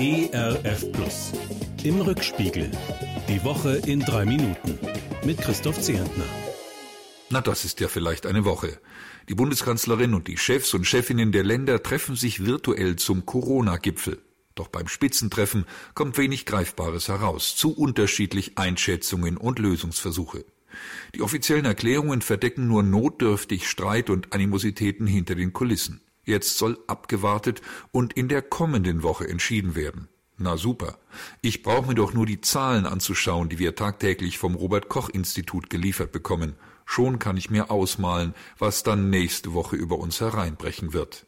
ERF Plus. Im Rückspiegel. Die Woche in drei Minuten. Mit Christoph Zehentner. Na, das ist ja vielleicht eine Woche. Die Bundeskanzlerin und die Chefs und Chefinnen der Länder treffen sich virtuell zum Corona-Gipfel. Doch beim Spitzentreffen kommt wenig Greifbares heraus, zu unterschiedlich Einschätzungen und Lösungsversuche. Die offiziellen Erklärungen verdecken nur notdürftig Streit und Animositäten hinter den Kulissen. Jetzt soll abgewartet und in der kommenden Woche entschieden werden. Na super. Ich brauche mir doch nur die Zahlen anzuschauen, die wir tagtäglich vom Robert Koch Institut geliefert bekommen. Schon kann ich mir ausmalen, was dann nächste Woche über uns hereinbrechen wird.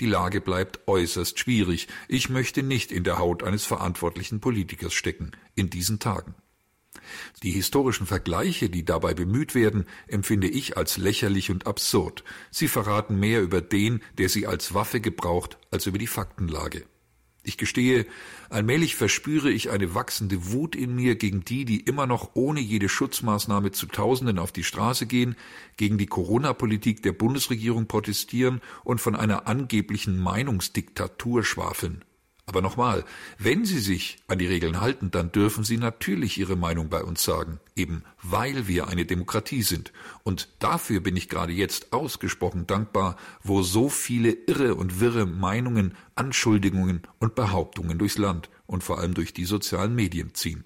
Die Lage bleibt äußerst schwierig. Ich möchte nicht in der Haut eines verantwortlichen Politikers stecken, in diesen Tagen. Die historischen Vergleiche, die dabei bemüht werden, empfinde ich als lächerlich und absurd. Sie verraten mehr über den, der sie als Waffe gebraucht, als über die Faktenlage. Ich gestehe, allmählich verspüre ich eine wachsende Wut in mir gegen die, die immer noch ohne jede Schutzmaßnahme zu Tausenden auf die Straße gehen, gegen die Corona-Politik der Bundesregierung protestieren und von einer angeblichen Meinungsdiktatur schwafeln. Aber nochmal, wenn Sie sich an die Regeln halten, dann dürfen Sie natürlich Ihre Meinung bei uns sagen, eben weil wir eine Demokratie sind. Und dafür bin ich gerade jetzt ausgesprochen dankbar, wo so viele irre und wirre Meinungen, Anschuldigungen und Behauptungen durchs Land und vor allem durch die sozialen Medien ziehen.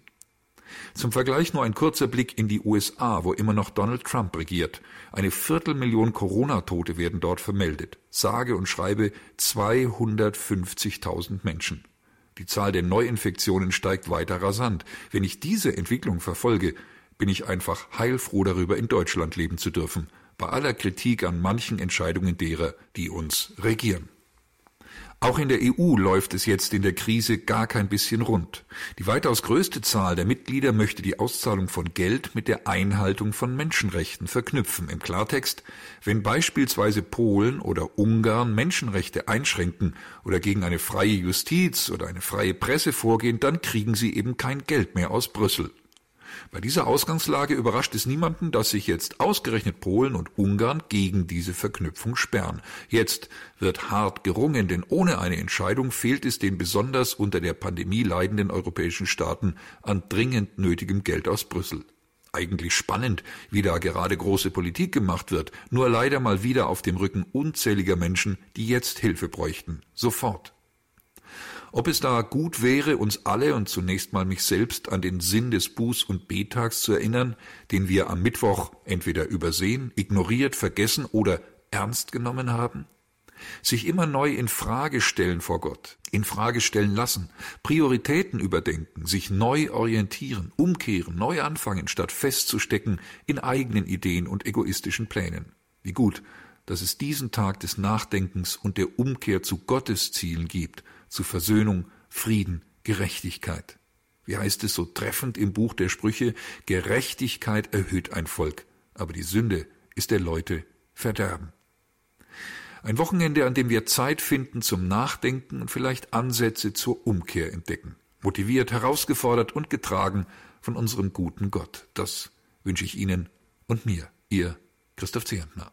Zum Vergleich nur ein kurzer Blick in die USA, wo immer noch Donald Trump regiert. Eine Viertelmillion Corona-Tote werden dort vermeldet. Sage und schreibe 250.000 Menschen. Die Zahl der Neuinfektionen steigt weiter rasant. Wenn ich diese Entwicklung verfolge, bin ich einfach heilfroh darüber, in Deutschland leben zu dürfen, bei aller Kritik an manchen Entscheidungen derer, die uns regieren. Auch in der EU läuft es jetzt in der Krise gar kein bisschen rund. Die weitaus größte Zahl der Mitglieder möchte die Auszahlung von Geld mit der Einhaltung von Menschenrechten verknüpfen. Im Klartext, wenn beispielsweise Polen oder Ungarn Menschenrechte einschränken oder gegen eine freie Justiz oder eine freie Presse vorgehen, dann kriegen sie eben kein Geld mehr aus Brüssel. Bei dieser Ausgangslage überrascht es niemanden, dass sich jetzt ausgerechnet Polen und Ungarn gegen diese Verknüpfung sperren. Jetzt wird hart gerungen, denn ohne eine Entscheidung fehlt es den besonders unter der Pandemie leidenden europäischen Staaten an dringend nötigem Geld aus Brüssel. Eigentlich spannend, wie da gerade große Politik gemacht wird, nur leider mal wieder auf dem Rücken unzähliger Menschen, die jetzt Hilfe bräuchten. Sofort. Ob es da gut wäre, uns alle und zunächst mal mich selbst an den Sinn des Buß- und Betags zu erinnern, den wir am Mittwoch entweder übersehen, ignoriert, vergessen oder ernst genommen haben? Sich immer neu in Frage stellen vor Gott, in Frage stellen lassen, Prioritäten überdenken, sich neu orientieren, umkehren, neu anfangen, statt festzustecken in eigenen Ideen und egoistischen Plänen. Wie gut, dass es diesen Tag des Nachdenkens und der Umkehr zu Gottes Zielen gibt, zu Versöhnung, Frieden, Gerechtigkeit. Wie heißt es so treffend im Buch der Sprüche, Gerechtigkeit erhöht ein Volk, aber die Sünde ist der Leute Verderben. Ein Wochenende, an dem wir Zeit finden zum Nachdenken und vielleicht Ansätze zur Umkehr entdecken. Motiviert, herausgefordert und getragen von unserem guten Gott. Das wünsche ich Ihnen und mir, Ihr Christoph Zehentner.